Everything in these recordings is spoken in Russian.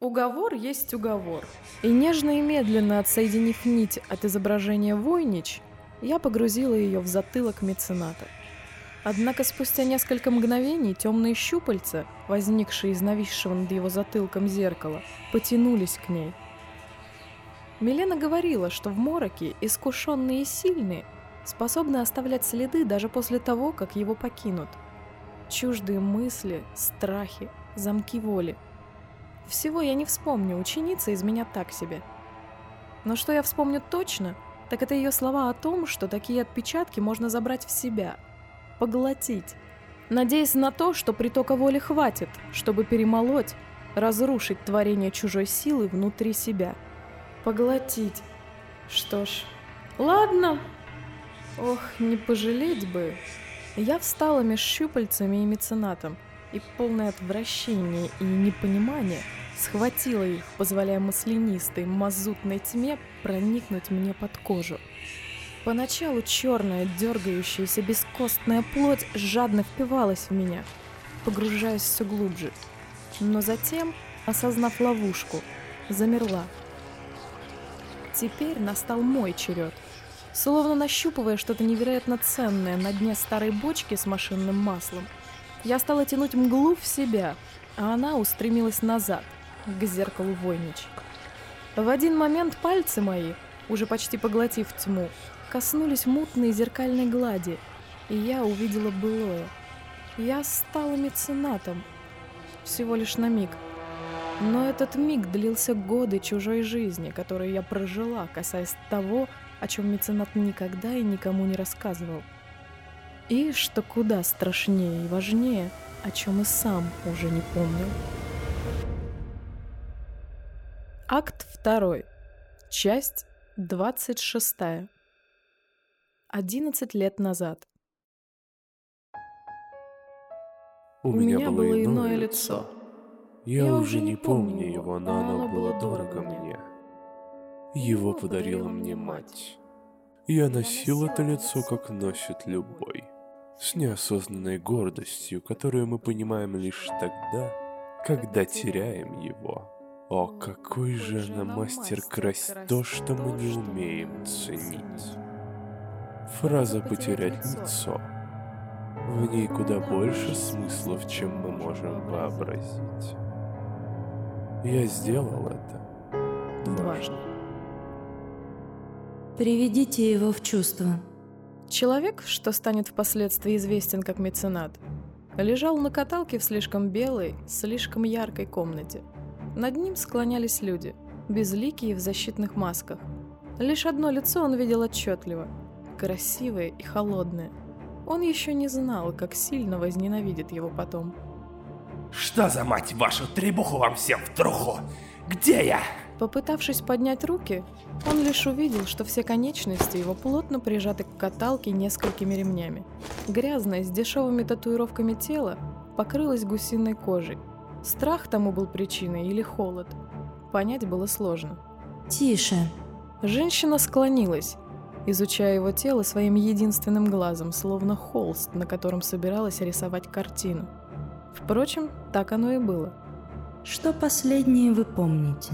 Уговор есть уговор. И нежно и медленно отсоединив нить от изображения Войнич, я погрузила ее в затылок мецената. Однако спустя несколько мгновений темные щупальца, возникшие из нависшего над его затылком зеркала, потянулись к ней. Милена говорила, что в мороке искушенные и сильные способны оставлять следы даже после того, как его покинут. Чуждые мысли, страхи, замки воли — всего я не вспомню, ученица из меня так себе. Но что я вспомню точно, так это ее слова о том, что такие отпечатки можно забрать в себя, поглотить, надеясь на то, что притока воли хватит, чтобы перемолоть, разрушить творение чужой силы внутри себя. Поглотить. Что ж, ладно. Ох, не пожалеть бы. Я встала меж щупальцами и меценатом, и полное отвращение и непонимание – схватила их, позволяя маслянистой, мазутной тьме проникнуть мне под кожу. Поначалу черная, дергающаяся, бескостная плоть жадно впивалась в меня, погружаясь все глубже. Но затем, осознав ловушку, замерла. Теперь настал мой черед. Словно нащупывая что-то невероятно ценное на дне старой бочки с машинным маслом, я стала тянуть мглу в себя, а она устремилась назад — к зеркалу Войнич. В один момент пальцы мои, уже почти поглотив тьму, коснулись мутной зеркальной глади, и я увидела былое. Я стала меценатом. Всего лишь на миг. Но этот миг длился годы чужой жизни, которые я прожила, касаясь того, о чем меценат никогда и никому не рассказывал. И, что куда страшнее и важнее, о чем и сам уже не помнил. Акт 2. Часть 26. 11 лет назад. У, У меня, было иное лицо. Я, Я уже не помню его, но оно было дорого мне. Его подарила мне мать. Я носил это лицо, как носит любой. С неосознанной гордостью, которую мы понимаем лишь тогда, когда теряем его. О, какой же она мастер красть то, что мы не умеем ценить. Фраза «потерять лицо». В ней куда больше смыслов, чем мы можем вообразить. Я сделал это. Дважды. Приведите его в чувство. Человек, что станет впоследствии известен как меценат, лежал на каталке в слишком белой, слишком яркой комнате – над ним склонялись люди, безликие в защитных масках. Лишь одно лицо он видел отчетливо, красивое и холодное. Он еще не знал, как сильно возненавидит его потом. Что за мать вашу требуху вам всем в труху? Где я? Попытавшись поднять руки, он лишь увидел, что все конечности его плотно прижаты к каталке несколькими ремнями. Грязное, с дешевыми татуировками тело покрылось гусиной кожей, Страх тому был причиной или холод? Понять было сложно. «Тише!» Женщина склонилась, изучая его тело своим единственным глазом, словно холст, на котором собиралась рисовать картину. Впрочем, так оно и было. «Что последнее вы помните?»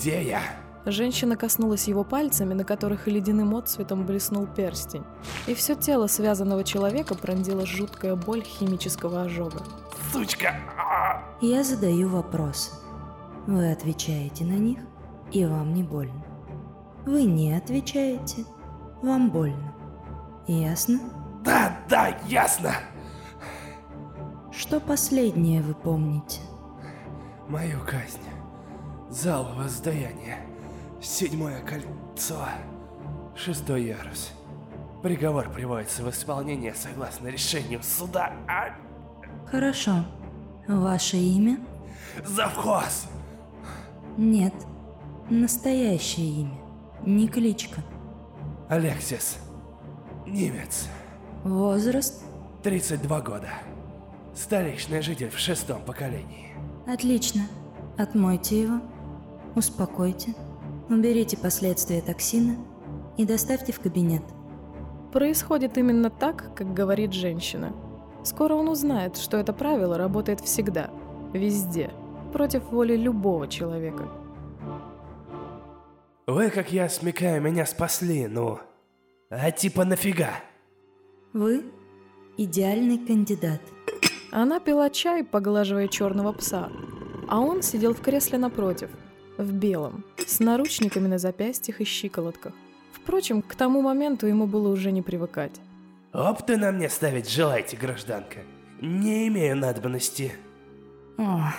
«Где я?» Женщина коснулась его пальцами, на которых ледяным отцветом блеснул перстень. И все тело связанного человека пронзила жуткая боль химического ожога. «Сучка!» Я задаю вопросы. Вы отвечаете на них, и вам не больно. Вы не отвечаете, вам больно. Ясно? Да, да, ясно. Что последнее вы помните? Мою казнь. Зал воздаяния. Седьмое кольцо. Шестой ярус. Приговор приводится в исполнение согласно решению суда. А... Хорошо. Ваше имя? Завхоз! Нет, настоящее имя, не кличка. Алексис. Немец. Возраст? 32 года. Столичный житель в шестом поколении. Отлично. Отмойте его, успокойте, уберите последствия токсина и доставьте в кабинет. Происходит именно так, как говорит женщина – Скоро он узнает, что это правило работает всегда, везде. против воли любого человека. Вы, как я смекаю, меня спасли, ну... А типа нафига? Вы идеальный кандидат. Она пила чай, поглаживая черного пса, а он сидел в кресле напротив, в белом, с наручниками на запястьях и щиколотках. Впрочем, к тому моменту ему было уже не привыкать. Опты на мне ставить желаете, гражданка? Не имею надобности. О,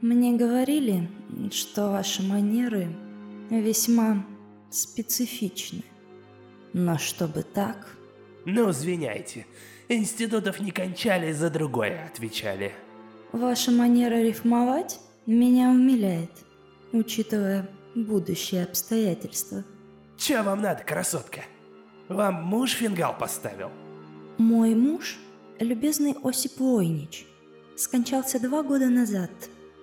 мне говорили, что ваши манеры весьма специфичны. Но чтобы так... Ну, извиняйте. Институтов не кончали, за другое отвечали. Ваша манера рифмовать меня умиляет, учитывая будущие обстоятельства. Че вам надо, красотка? Вам муж фингал поставил? Мой муж, любезный Осип Войнич, скончался два года назад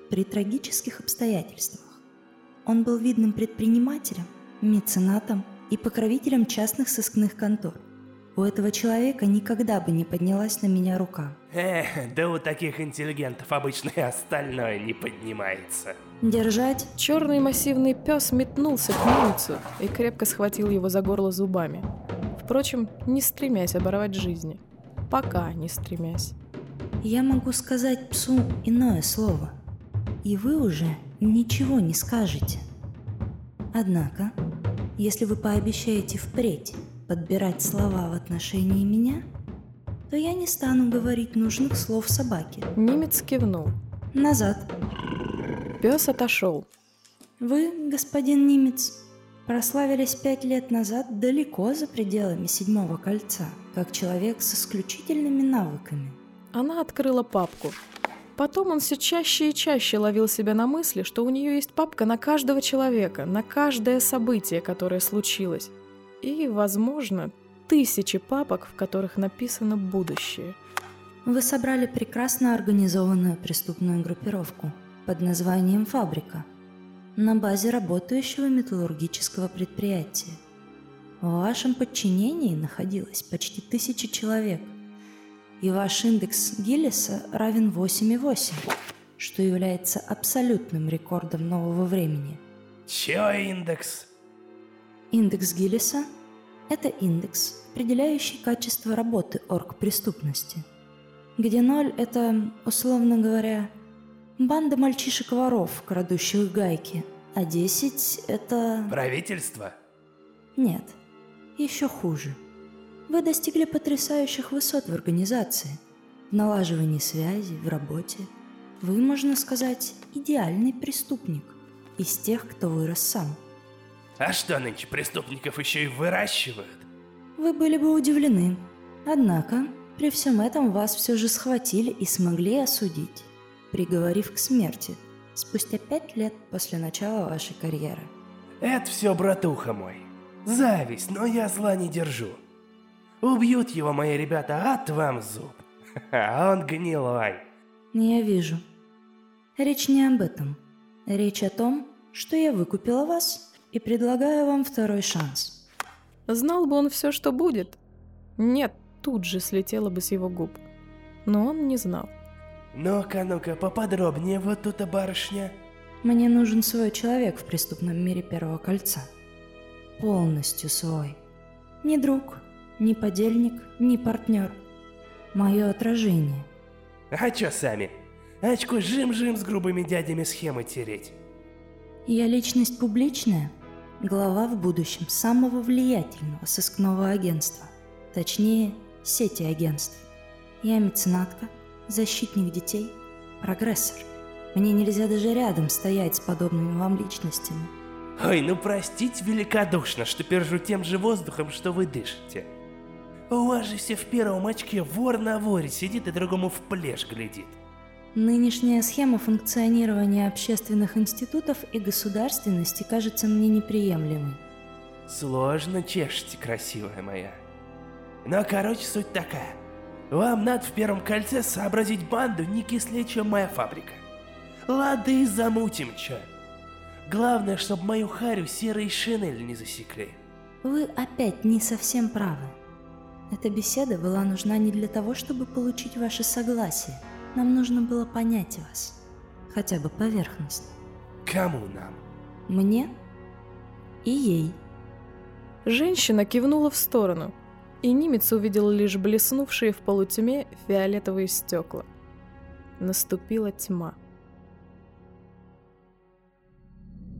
при трагических обстоятельствах. Он был видным предпринимателем, меценатом и покровителем частных сыскных контор. У этого человека никогда бы не поднялась на меня рука. Эх, да у таких интеллигентов обычно и остальное не поднимается. Держать? Черный массивный пес метнулся к немцу и крепко схватил его за горло зубами. Впрочем, не стремясь оборвать жизни. Пока не стремясь. Я могу сказать псу иное слово. И вы уже ничего не скажете. Однако, если вы пообещаете впредь подбирать слова в отношении меня, то я не стану говорить нужных слов собаке. Немец кивнул. Назад. Пес отошел. Вы, господин немец, прославились пять лет назад далеко за пределами седьмого кольца, как человек с исключительными навыками. Она открыла папку. Потом он все чаще и чаще ловил себя на мысли, что у нее есть папка на каждого человека, на каждое событие, которое случилось. И, возможно, тысячи папок, в которых написано будущее. Вы собрали прекрасно организованную преступную группировку под названием «Фабрика» на базе работающего металлургического предприятия. В вашем подчинении находилось почти тысяча человек – и ваш индекс Гиллиса равен 8,8, что является абсолютным рекордом нового времени. Чё индекс? Индекс Гиллиса – это индекс, определяющий качество работы оргпреступности, где ноль – это, условно говоря, банда мальчишек-воров, крадущих гайки, а 10 – это… Правительство? Нет, еще хуже – вы достигли потрясающих высот в организации, в налаживании связи, в работе. Вы, можно сказать, идеальный преступник из тех, кто вырос сам. А что нынче преступников еще и выращивают? Вы были бы удивлены. Однако, при всем этом вас все же схватили и смогли осудить, приговорив к смерти спустя пять лет после начала вашей карьеры. Это все, братуха мой. Зависть, но я зла не держу. Убьют его мои ребята, от вам зуб. А он гнилой. Я вижу. Речь не об этом. Речь о том, что я выкупила вас и предлагаю вам второй шанс. Знал бы он все, что будет. Нет, тут же слетело бы с его губ. Но он не знал. Ну-ка, ну-ка, поподробнее вот тут, барышня. Мне нужен свой человек в преступном мире Первого Кольца. Полностью свой. Не друг, ни подельник, ни партнер. Мое отражение. А чё сами? Очко жим-жим с грубыми дядями схемы тереть. Я личность публичная, глава в будущем самого влиятельного сыскного агентства. Точнее, сети агентств. Я меценатка, защитник детей, прогрессор. Мне нельзя даже рядом стоять с подобными вам личностями. Ой, ну простите великодушно, что пержу тем же воздухом, что вы дышите. У вас же все в первом очке вор на воре сидит и другому в плешь глядит. Нынешняя схема функционирования общественных институтов и государственности кажется мне неприемлемой. Сложно чешете, красивая моя. Но, короче, суть такая. Вам надо в первом кольце сообразить банду не кислее, чем моя фабрика. Лады замутим, чё. Главное, чтобы мою харю серые шинель не засекли. Вы опять не совсем правы. Эта беседа была нужна не для того, чтобы получить ваше согласие. Нам нужно было понять вас. хотя бы поверхность. Кому нам? Мне и ей. Женщина кивнула в сторону, и немец увидел лишь блеснувшие в полутьме фиолетовые стекла. Наступила тьма.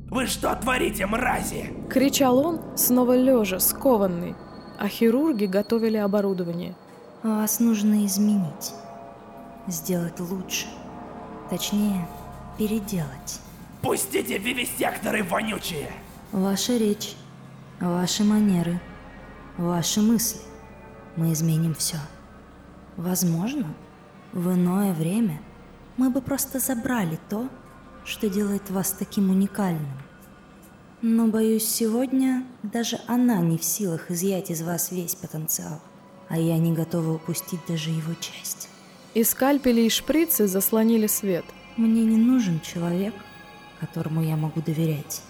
Вы что творите, мрази? Кричал он, снова лежа, скованный, а хирурги готовили оборудование. Вас нужно изменить, сделать лучше, точнее, переделать. Пустите вивисекторы вонючие! Ваша речь, ваши манеры, ваши мысли. Мы изменим все. Возможно, в иное время мы бы просто забрали то, что делает вас таким уникальным. Но, боюсь, сегодня даже она не в силах изъять из вас весь потенциал, а я не готова упустить даже его часть. И скальпели и шприцы заслонили свет. Мне не нужен человек, которому я могу доверять,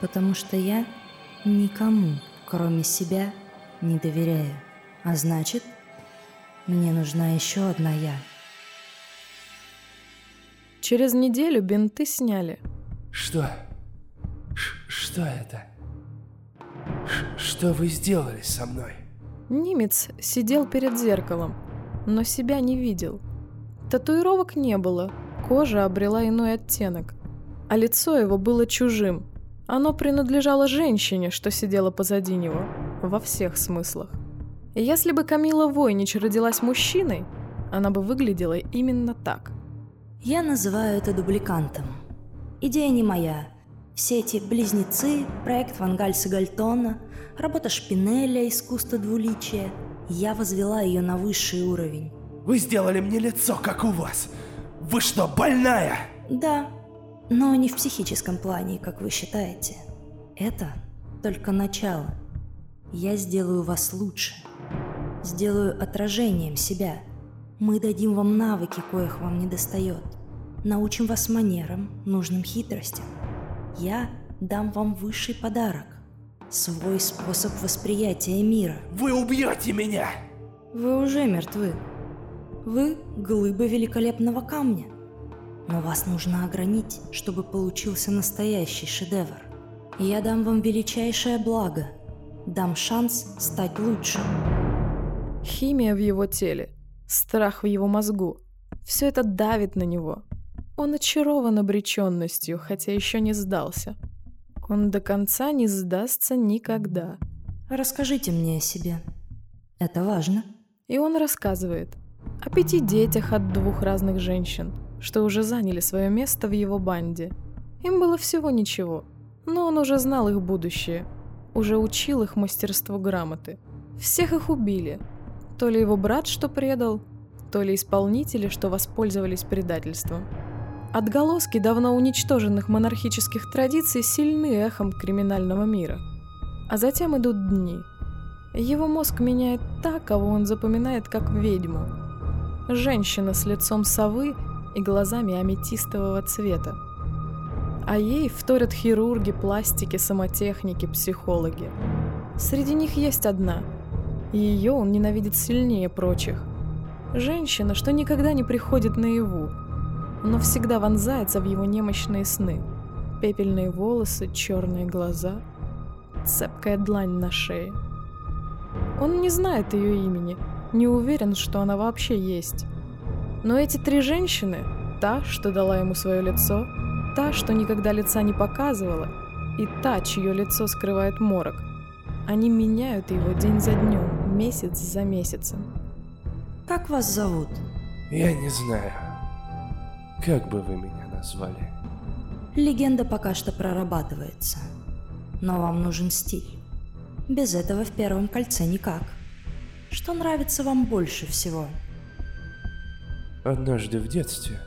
потому что я никому, кроме себя, не доверяю. А значит, мне нужна еще одна я. Через неделю бинты сняли. Что? Ш что это? Ш что вы сделали со мной? Немец сидел перед зеркалом, но себя не видел. Татуировок не было, кожа обрела иной оттенок, а лицо его было чужим. Оно принадлежало женщине, что сидела позади него, во всех смыслах. Если бы Камила Войнич родилась мужчиной, она бы выглядела именно так. Я называю это дубликантом. Идея не моя. Все эти близнецы, проект Вангальса Гальтона, работа Шпинеля, искусство двуличия. Я возвела ее на высший уровень. Вы сделали мне лицо, как у вас. Вы что, больная? Да, но не в психическом плане, как вы считаете. Это только начало. Я сделаю вас лучше сделаю отражением себя. Мы дадим вам навыки, коих вам не достает. Научим вас манерам, нужным хитростям. Я дам вам высший подарок. Свой способ восприятия мира. Вы убьете меня! Вы уже мертвы. Вы глыба великолепного камня. Но вас нужно огранить, чтобы получился настоящий шедевр. Я дам вам величайшее благо. Дам шанс стать лучше. Химия в его теле, страх в его мозгу. Все это давит на него. Он очарован обреченностью, хотя еще не сдался. Он до конца не сдастся никогда. Расскажите мне о себе. Это важно. И он рассказывает о пяти детях от двух разных женщин, что уже заняли свое место в его банде. Им было всего ничего, но он уже знал их будущее, уже учил их мастерству грамоты. Всех их убили, то ли его брат, что предал, то ли исполнители, что воспользовались предательством. Отголоски давно уничтоженных монархических традиций сильны эхом криминального мира. А затем идут дни. Его мозг меняет так, кого он запоминает как ведьму. Женщина с лицом совы и глазами аметистового цвета. А ей вторят хирурги, пластики, самотехники, психологи. Среди них есть одна — ее он ненавидит сильнее прочих. Женщина, что никогда не приходит наяву, но всегда вонзается в его немощные сны. Пепельные волосы, черные глаза, цепкая длань на шее. Он не знает ее имени, не уверен, что она вообще есть. Но эти три женщины, та, что дала ему свое лицо, та, что никогда лица не показывала, и та, чье лицо скрывает морок – они меняют его день за днем, месяц за месяцем. Как вас зовут? Я не знаю. Как бы вы меня назвали? Легенда пока что прорабатывается. Но вам нужен стиль. Без этого в первом кольце никак. Что нравится вам больше всего? Однажды в детстве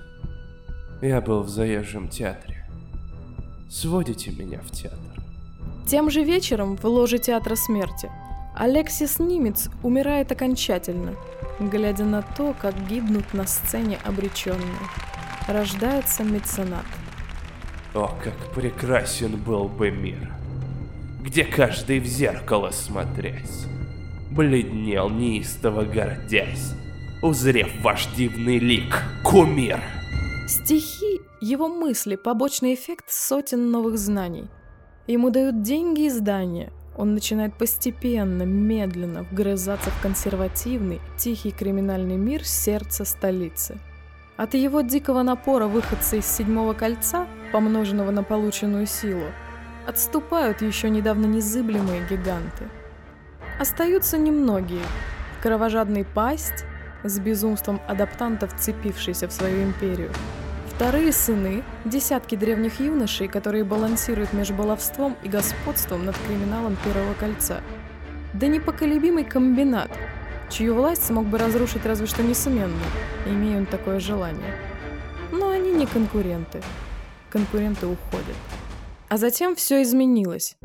я был в заезжем театре. Сводите меня в театр. Тем же вечером в ложе Театра Смерти Алексис Нимец умирает окончательно, глядя на то, как гибнут на сцене обреченные. Рождается меценат. О, как прекрасен был бы мир, где каждый в зеркало смотрясь, бледнел неистово гордясь, узрев ваш дивный лик, кумир. Стихи Его мысли – побочный эффект сотен новых знаний. Ему дают деньги и здания. Он начинает постепенно, медленно вгрызаться в консервативный, тихий криминальный мир сердца столицы. От его дикого напора выходца из седьмого кольца, помноженного на полученную силу, отступают еще недавно незыблемые гиганты. Остаются немногие. Кровожадный пасть, с безумством адаптантов, цепившийся в свою империю – Вторые сыны – десятки древних юношей, которые балансируют между баловством и господством над криминалом Первого Кольца. Да непоколебимый комбинат, чью власть смог бы разрушить разве что несомненно, имея он такое желание. Но они не конкуренты. Конкуренты уходят. А затем все изменилось.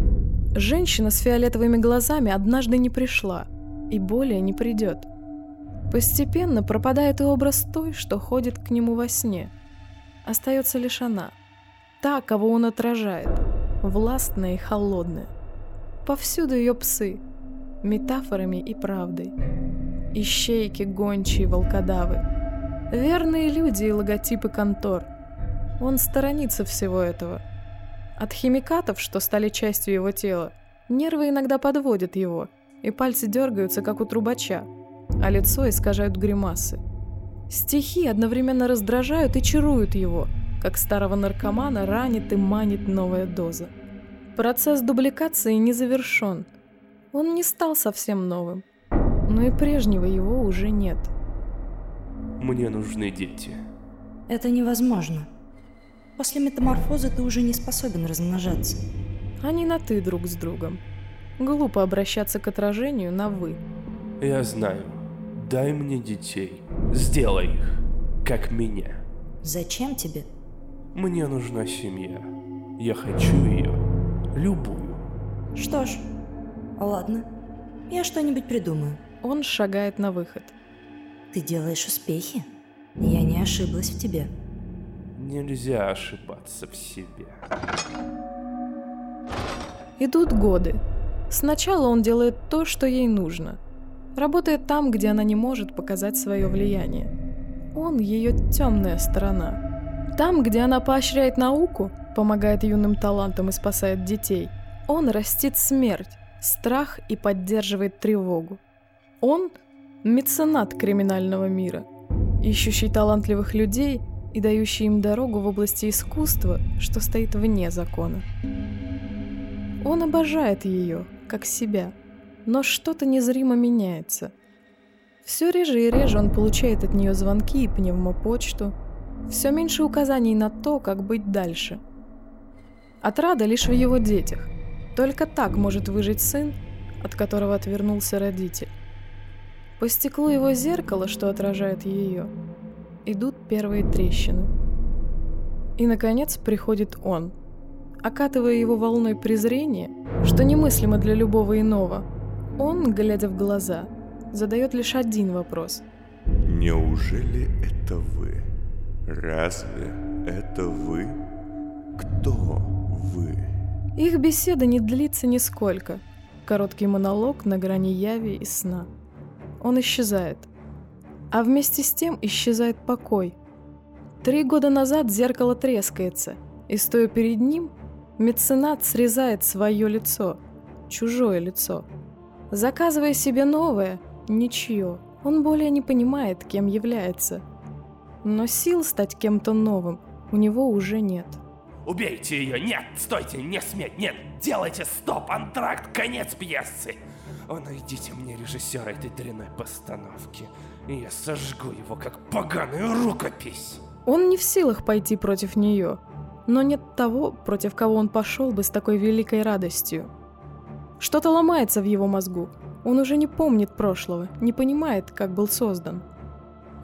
Женщина с фиолетовыми глазами однажды не пришла и более не придет. Постепенно пропадает и образ той, что ходит к нему во сне – Остается лишь она. Та, кого он отражает. Властная и холодная. Повсюду ее псы. Метафорами и правдой. Ищейки, гончие, волкодавы. Верные люди и логотипы контор. Он сторонится всего этого. От химикатов, что стали частью его тела, нервы иногда подводят его, и пальцы дергаются, как у трубача, а лицо искажают гримасы. Стихи одновременно раздражают и чаруют его, как старого наркомана ранит и манит новая доза. Процесс дубликации не завершен. Он не стал совсем новым, но и прежнего его уже нет. Мне нужны дети. Это невозможно. После метаморфозы ты уже не способен размножаться. Они на «ты» друг с другом. Глупо обращаться к отражению на «вы». Я знаю. Дай мне детей. Сделай их, как меня. Зачем тебе? Мне нужна семья. Я хочу ее. Любую. Что ж, ладно. Я что-нибудь придумаю. Он шагает на выход. Ты делаешь успехи? Я не ошиблась в тебе. Нельзя ошибаться в себе. Идут годы. Сначала он делает то, что ей нужно – Работает там, где она не может показать свое влияние. Он ее темная сторона. Там, где она поощряет науку, помогает юным талантам и спасает детей, он растит смерть, страх и поддерживает тревогу. Он – меценат криминального мира, ищущий талантливых людей и дающий им дорогу в области искусства, что стоит вне закона. Он обожает ее, как себя – но что-то незримо меняется. Все реже и реже он получает от нее звонки и пневмопочту, все меньше указаний на то, как быть дальше. Отрада лишь в его детях. Только так может выжить сын, от которого отвернулся родитель. По стеклу его зеркала, что отражает ее, идут первые трещины. И, наконец, приходит он, окатывая его волной презрения, что немыслимо для любого иного – он, глядя в глаза, задает лишь один вопрос. Неужели это вы? Разве это вы? Кто вы? Их беседа не длится нисколько. Короткий монолог на грани яви и сна. Он исчезает. А вместе с тем исчезает покой. Три года назад зеркало трескается, и стоя перед ним, меценат срезает свое лицо, чужое лицо – Заказывая себе новое, ничье, он более не понимает, кем является. Но сил стать кем-то новым у него уже нет. Убейте ее! Нет! Стойте! Не сметь! Нет! Делайте стоп! Антракт! Конец пьесы! О, найдите мне режиссера этой дрянной постановки, и я сожгу его, как поганую рукопись! Он не в силах пойти против нее, но нет того, против кого он пошел бы с такой великой радостью. Что-то ломается в его мозгу. Он уже не помнит прошлого, не понимает, как был создан.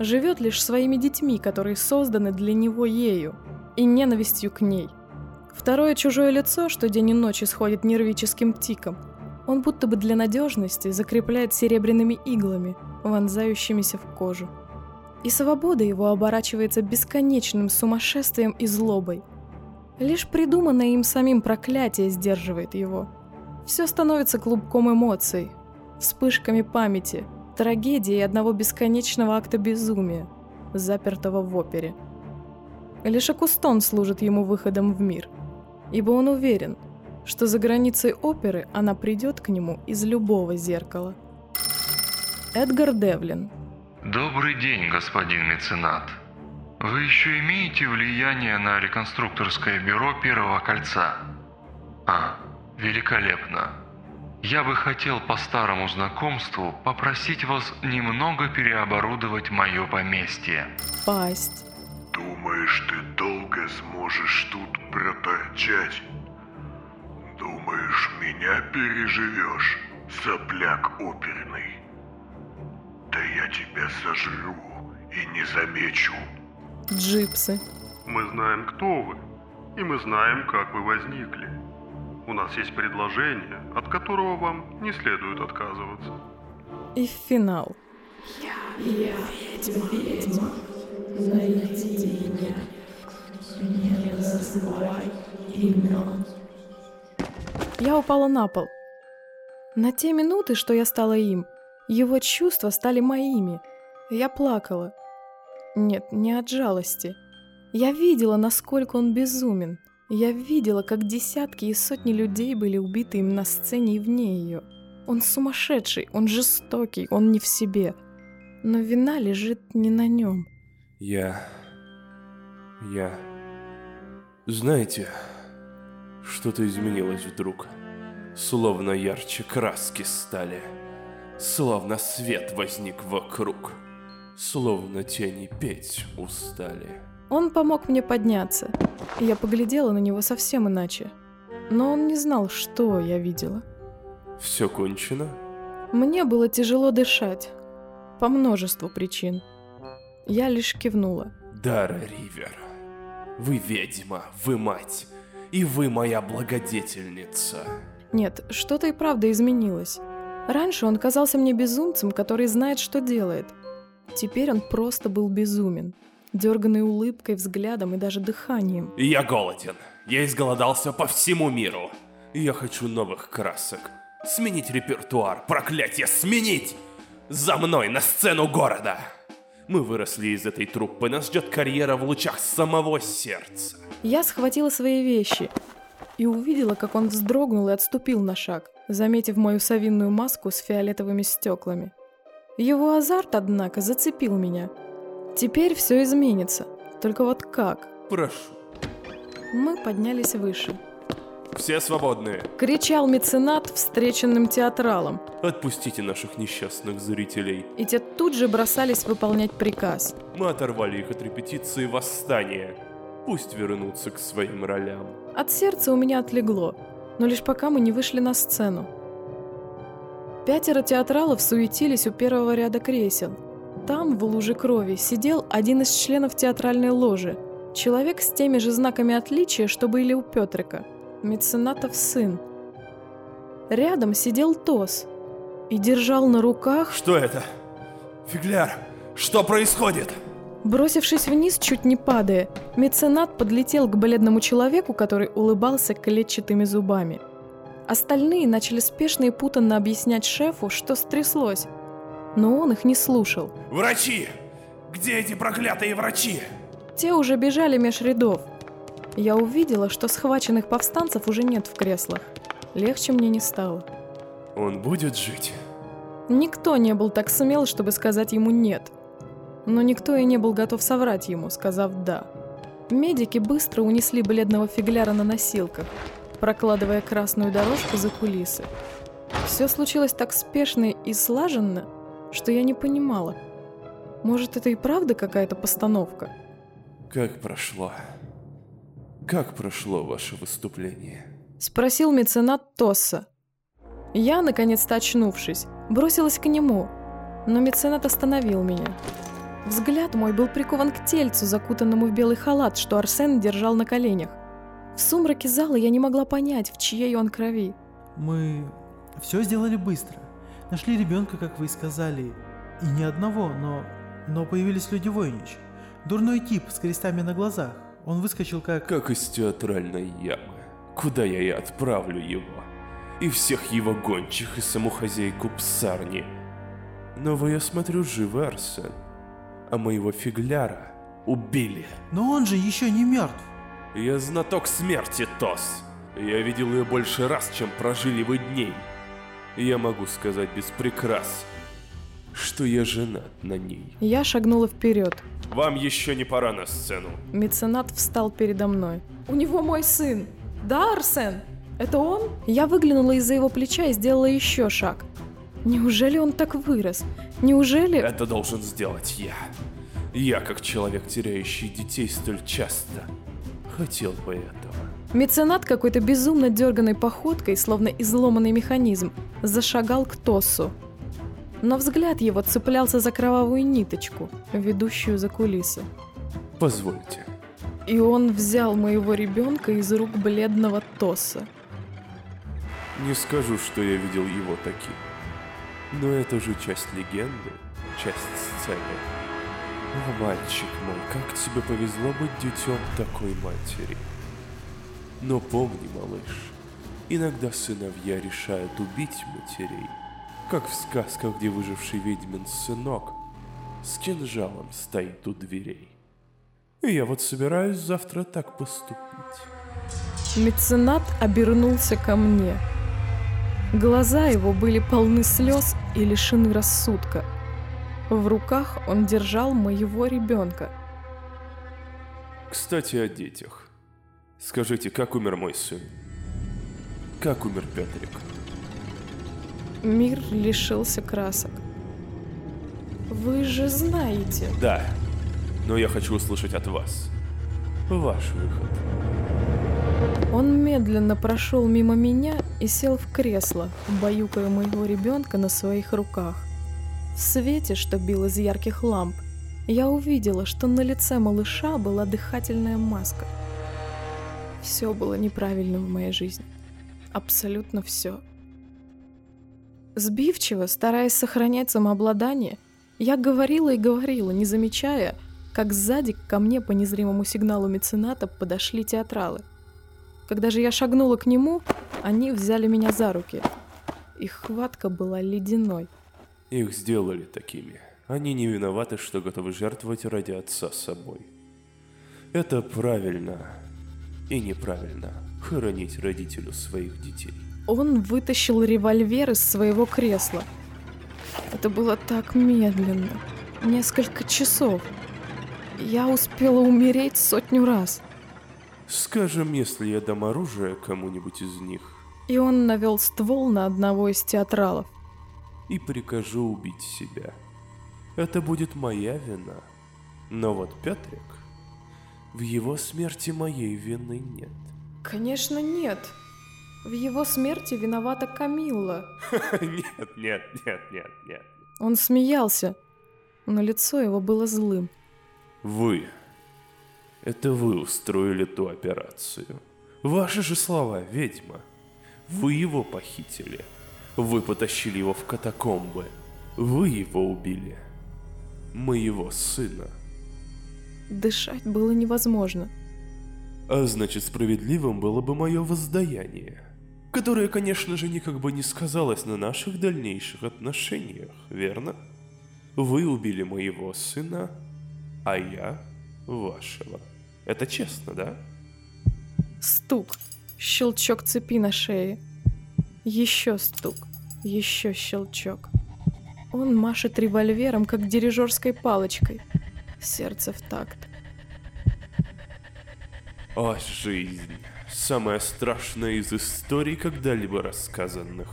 Живет лишь своими детьми, которые созданы для него ею, и ненавистью к ней. Второе чужое лицо, что день и ночь исходит нервическим тиком, он будто бы для надежности закрепляет серебряными иглами, вонзающимися в кожу. И свобода его оборачивается бесконечным сумасшествием и злобой. Лишь придуманное им самим проклятие сдерживает его – все становится клубком эмоций, вспышками памяти, трагедии одного бесконечного акта безумия, запертого в опере. Лишь Акустон служит ему выходом в мир, ибо он уверен, что за границей оперы она придет к нему из любого зеркала. Эдгар Девлин Добрый день, господин меценат. Вы еще имеете влияние на реконструкторское бюро Первого Кольца? А, великолепно. Я бы хотел по старому знакомству попросить вас немного переоборудовать мое поместье. Пасть. Думаешь, ты долго сможешь тут проторчать? Думаешь, меня переживешь, сопляк оперный? Да я тебя сожру и не замечу. Джипсы. Мы знаем, кто вы, и мы знаем, как вы возникли. У нас есть предложение, от которого вам не следует отказываться. И финал. Я, я ведьма, ведьма. Найди меня. Я упала на пол. На те минуты, что я стала им, его чувства стали моими. Я плакала. Нет, не от жалости. Я видела, насколько он безумен. Я видела, как десятки и сотни людей были убиты им на сцене и вне ее. Он сумасшедший, он жестокий, он не в себе. Но вина лежит не на нем. Я... Я... Знаете, что-то изменилось вдруг. Словно ярче краски стали. Словно свет возник вокруг. Словно тени петь устали. Он помог мне подняться. Я поглядела на него совсем иначе. Но он не знал, что я видела. Все кончено? Мне было тяжело дышать. По множеству причин. Я лишь кивнула. Дара Ривер, вы ведьма, вы мать, и вы моя благодетельница. Нет, что-то и правда изменилось. Раньше он казался мне безумцем, который знает, что делает. Теперь он просто был безумен дерганной улыбкой, взглядом и даже дыханием. Я голоден. Я изголодался по всему миру. Я хочу новых красок. Сменить репертуар, проклятие, сменить! За мной на сцену города! Мы выросли из этой труппы, нас ждет карьера в лучах самого сердца. Я схватила свои вещи и увидела, как он вздрогнул и отступил на шаг, заметив мою совинную маску с фиолетовыми стеклами. Его азарт, однако, зацепил меня – Теперь все изменится. Только вот как? Прошу. Мы поднялись выше. Все свободные. Кричал меценат встреченным театралам. Отпустите наших несчастных зрителей. И те тут же бросались выполнять приказ. Мы оторвали их от репетиции восстания. Пусть вернутся к своим ролям. От сердца у меня отлегло, но лишь пока мы не вышли на сцену. Пятеро театралов суетились у первого ряда кресел, там, в луже крови, сидел один из членов театральной ложи, человек с теми же знаками отличия, что были у Петрика, меценатов сын. Рядом сидел Тос и держал на руках... Что это? Фигляр, что происходит? Бросившись вниз, чуть не падая, меценат подлетел к бледному человеку, который улыбался клетчатыми зубами. Остальные начали спешно и путанно объяснять шефу, что стряслось, но он их не слушал. «Врачи! Где эти проклятые врачи?» Те уже бежали меж рядов. Я увидела, что схваченных повстанцев уже нет в креслах. Легче мне не стало. Он будет жить? Никто не был так смел, чтобы сказать ему «нет». Но никто и не был готов соврать ему, сказав «да». Медики быстро унесли бледного фигляра на носилках, прокладывая красную дорожку за кулисы. Все случилось так спешно и слаженно, что я не понимала. Может, это и правда какая-то постановка? Как прошло? Как прошло ваше выступление? Спросил меценат Тосса. Я, наконец-то очнувшись, бросилась к нему, но меценат остановил меня. Взгляд мой был прикован к тельцу, закутанному в белый халат, что Арсен держал на коленях. В сумраке зала я не могла понять, в чьей он крови. Мы все сделали быстро. Нашли ребенка, как вы и сказали. И ни одного, но... Но появились люди Войнич. Дурной тип с крестами на глазах. Он выскочил как... Как из театральной ямы. Куда я и отправлю его. И всех его гончих, и саму хозяйку псарни. Но вы, я смотрю, живы, Арсен. А моего фигляра убили. Но он же еще не мертв. Я знаток смерти, Тос. Я видел ее больше раз, чем прожили вы дней. Я могу сказать без прикрас, что я женат на ней. Я шагнула вперед. Вам еще не пора на сцену. Меценат встал передо мной. У него мой сын. Да, Арсен? Это он? Я выглянула из-за его плеча и сделала еще шаг. Неужели он так вырос? Неужели... Это должен сделать я. Я, как человек, теряющий детей столь часто, хотел бы этого. Меценат какой-то безумно дерганной походкой, словно изломанный механизм, зашагал к Тосу. Но взгляд его цеплялся за кровавую ниточку, ведущую за кулисы. Позвольте. И он взял моего ребенка из рук бледного Тоса. Не скажу, что я видел его таким. Но это же часть легенды, часть сцены. О, мальчик мой, как тебе повезло быть детем такой матери. Но помни, малыш, иногда сыновья решают убить матерей, как в сказках, где выживший ведьмин сынок с кинжалом стоит у дверей. И я вот собираюсь завтра так поступить. Меценат обернулся ко мне. Глаза его были полны слез и лишены рассудка. В руках он держал моего ребенка. Кстати, о детях. Скажите, как умер мой сын? Как умер Петрик? Мир лишился красок. Вы же знаете. Да, но я хочу услышать от вас. Ваш выход. Он медленно прошел мимо меня и сел в кресло, баюкая моего ребенка на своих руках. В свете, что бил из ярких ламп, я увидела, что на лице малыша была дыхательная маска. Все было неправильным в моей жизни. Абсолютно все. Сбивчиво, стараясь сохранять самообладание, я говорила и говорила, не замечая, как сзади ко мне по незримому сигналу мецената подошли театралы. Когда же я шагнула к нему, они взяли меня за руки. Их хватка была ледяной. Их сделали такими. Они не виноваты, что готовы жертвовать ради отца собой. Это правильно и неправильно хоронить родителю своих детей. Он вытащил револьвер из своего кресла. Это было так медленно. Несколько часов. Я успела умереть сотню раз. Скажем, если я дам оружие кому-нибудь из них. И он навел ствол на одного из театралов. И прикажу убить себя. Это будет моя вина. Но вот Петрик, в его смерти моей вины нет. Конечно, нет. В его смерти виновата Камилла. Нет, нет, нет, нет, нет. Он смеялся, но лицо его было злым. Вы. Это вы устроили ту операцию. Ваши же слова, ведьма. Вы его похитили. Вы потащили его в катакомбы. Вы его убили. Моего сына. Дышать было невозможно. А значит, справедливым было бы мое воздаяние. Которое, конечно же, никак бы не сказалось на наших дальнейших отношениях, верно? Вы убили моего сына, а я вашего. Это честно, да? Стук. Щелчок цепи на шее. Еще стук. Еще щелчок. Он машет револьвером, как дирижерской палочкой. Сердце в такт. О, жизнь. Самая страшная из историй, когда-либо рассказанных.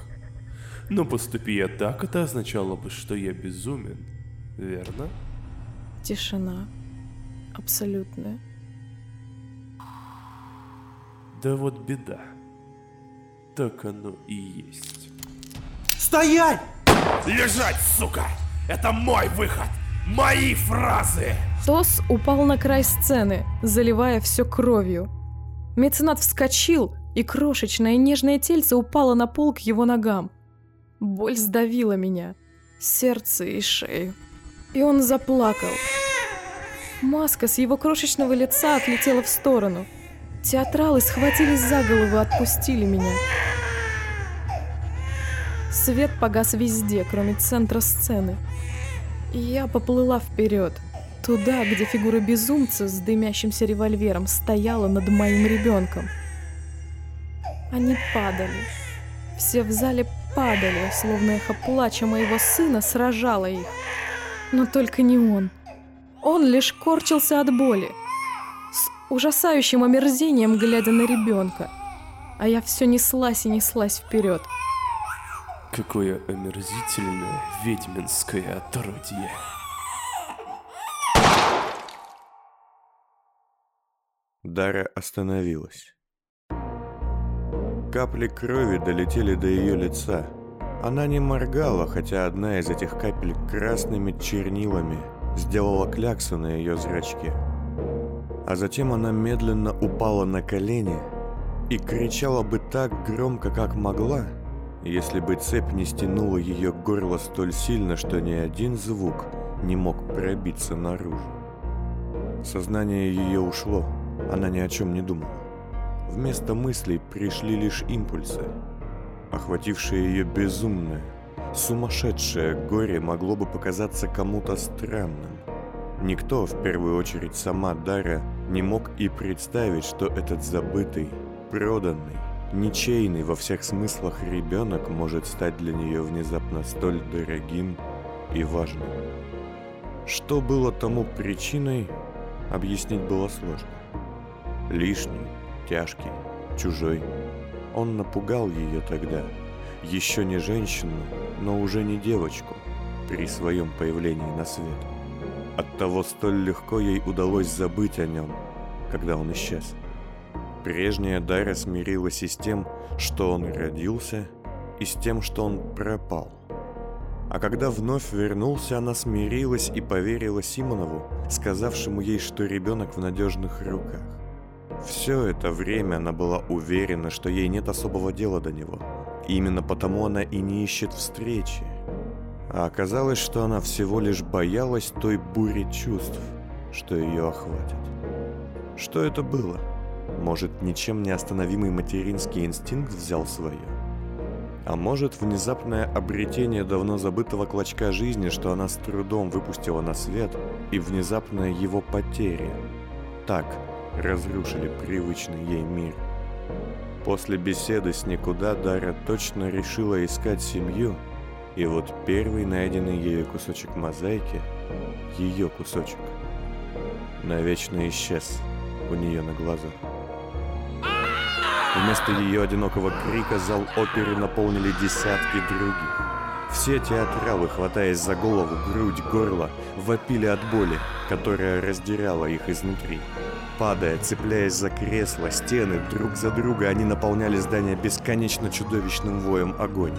Но поступи я так, это означало бы, что я безумен. Верно? Тишина. Абсолютная. Да вот беда. Так оно и есть. Стоять! Лежать, сука! Это мой выход! Мои фразы! Тос упал на край сцены, заливая все кровью. Меценат вскочил, и крошечное нежное тельце упало на пол к его ногам. Боль сдавила меня, сердце и шею. И он заплакал. Маска с его крошечного лица отлетела в сторону. Театралы схватились за голову и отпустили меня. Свет погас везде, кроме центра сцены. И я поплыла вперед. Туда, где фигура безумца с дымящимся револьвером стояла над моим ребенком. Они падали. Все в зале падали, словно эхо плача моего сына сражало их. Но только не он. Он лишь корчился от боли, с ужасающим омерзением глядя на ребенка. А я все неслась и неслась вперед. Какое омерзительное ведьминское отродье. Дара остановилась. Капли крови долетели до ее лица. Она не моргала, хотя одна из этих капель красными чернилами сделала кляксу на ее зрачке. А затем она медленно упала на колени и кричала бы так громко, как могла, если бы цепь не стянула ее горло столь сильно, что ни один звук не мог пробиться наружу. Сознание ее ушло, она ни о чем не думала. Вместо мыслей пришли лишь импульсы. Охватившее ее безумное, сумасшедшее горе могло бы показаться кому-то странным. Никто, в первую очередь сама Дара, не мог и представить, что этот забытый, проданный, ничейный во всех смыслах ребенок может стать для нее внезапно столь дорогим и важным. Что было тому причиной, объяснить было сложно. Лишний, тяжкий, чужой. Он напугал ее тогда, еще не женщину, но уже не девочку, при своем появлении на свет. Оттого столь легко ей удалось забыть о нем, когда он исчез. Прежняя Дара смирилась и с тем, что он родился, и с тем, что он пропал. А когда вновь вернулся, она смирилась и поверила Симонову, сказавшему ей, что ребенок в надежных руках. Все это время она была уверена, что ей нет особого дела до него. И именно потому она и не ищет встречи. А оказалось, что она всего лишь боялась той бури чувств, что ее охватит. Что это было? Может, ничем не остановимый материнский инстинкт взял свое? А может, внезапное обретение давно забытого клочка жизни, что она с трудом выпустила на свет, и внезапная его потеря. Так разрушили привычный ей мир. После беседы с никуда Дара точно решила искать семью, и вот первый найденный ею кусочек мозаики, ее кусочек, навечно исчез у нее на глазах. Вместо ее одинокого крика зал оперы наполнили десятки других. Все театралы, хватаясь за голову, грудь, горло, вопили от боли, которая раздирала их изнутри. Падая, цепляясь за кресла, стены, друг за друга, они наполняли здание бесконечно чудовищным воем агонии.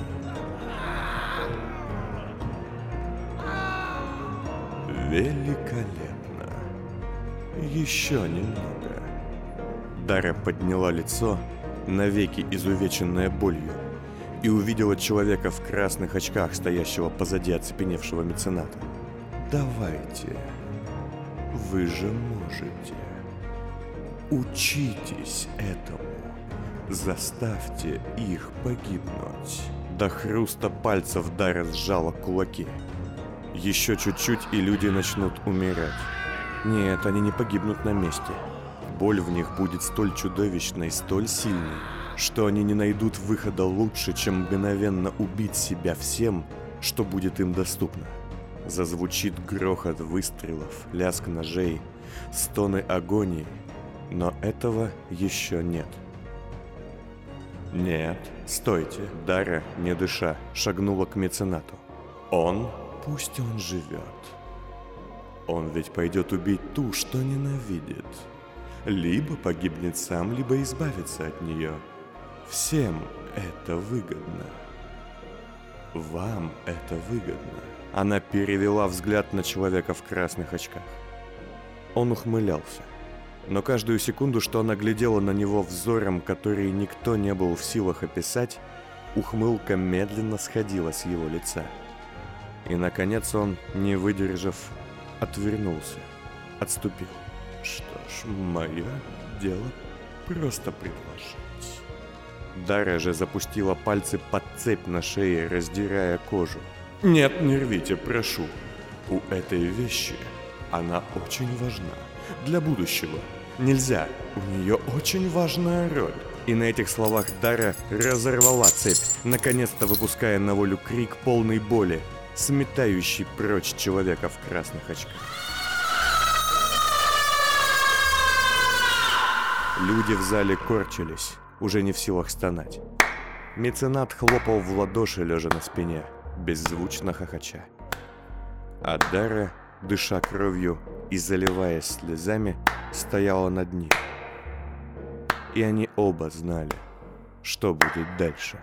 Великолепно. Еще немного. Дара подняла лицо, навеки изувеченное болью, и увидела человека в красных очках, стоящего позади оцепеневшего мецената. «Давайте. Вы же можете. Учитесь этому. Заставьте их погибнуть». До хруста пальцев Дара сжала кулаки. Еще чуть-чуть, и люди начнут умирать. Нет, они не погибнут на месте. Боль в них будет столь чудовищной, столь сильной, что они не найдут выхода лучше, чем мгновенно убить себя всем, что будет им доступно. Зазвучит грохот выстрелов, лязг ножей, стоны агонии, но этого еще нет. Нет, стойте, Дара, не дыша, шагнула к меценату. Он, пусть он живет. Он ведь пойдет убить ту, что ненавидит. Либо погибнет сам, либо избавится от нее. Всем это выгодно. Вам это выгодно. Она перевела взгляд на человека в красных очках. Он ухмылялся. Но каждую секунду, что она глядела на него взором, который никто не был в силах описать, ухмылка медленно сходила с его лица. И, наконец, он, не выдержав, отвернулся, отступил. Что ж, мое дело просто предложить. Дара же запустила пальцы под цепь на шее, раздирая кожу. Нет, не рвите, прошу. У этой вещи Она очень важна. Для будущего. Нельзя. У нее очень важная роль. И на этих словах Дара разорвала цепь, наконец-то выпуская на волю крик полной боли, сметающий прочь человека в красных очках. Люди в зале корчились, уже не в силах стонать. Меценат хлопал в ладоши, лежа на спине, беззвучно хохоча. А Дара, дыша кровью и заливаясь слезами, стояла над ним. И они оба знали, что будет дальше.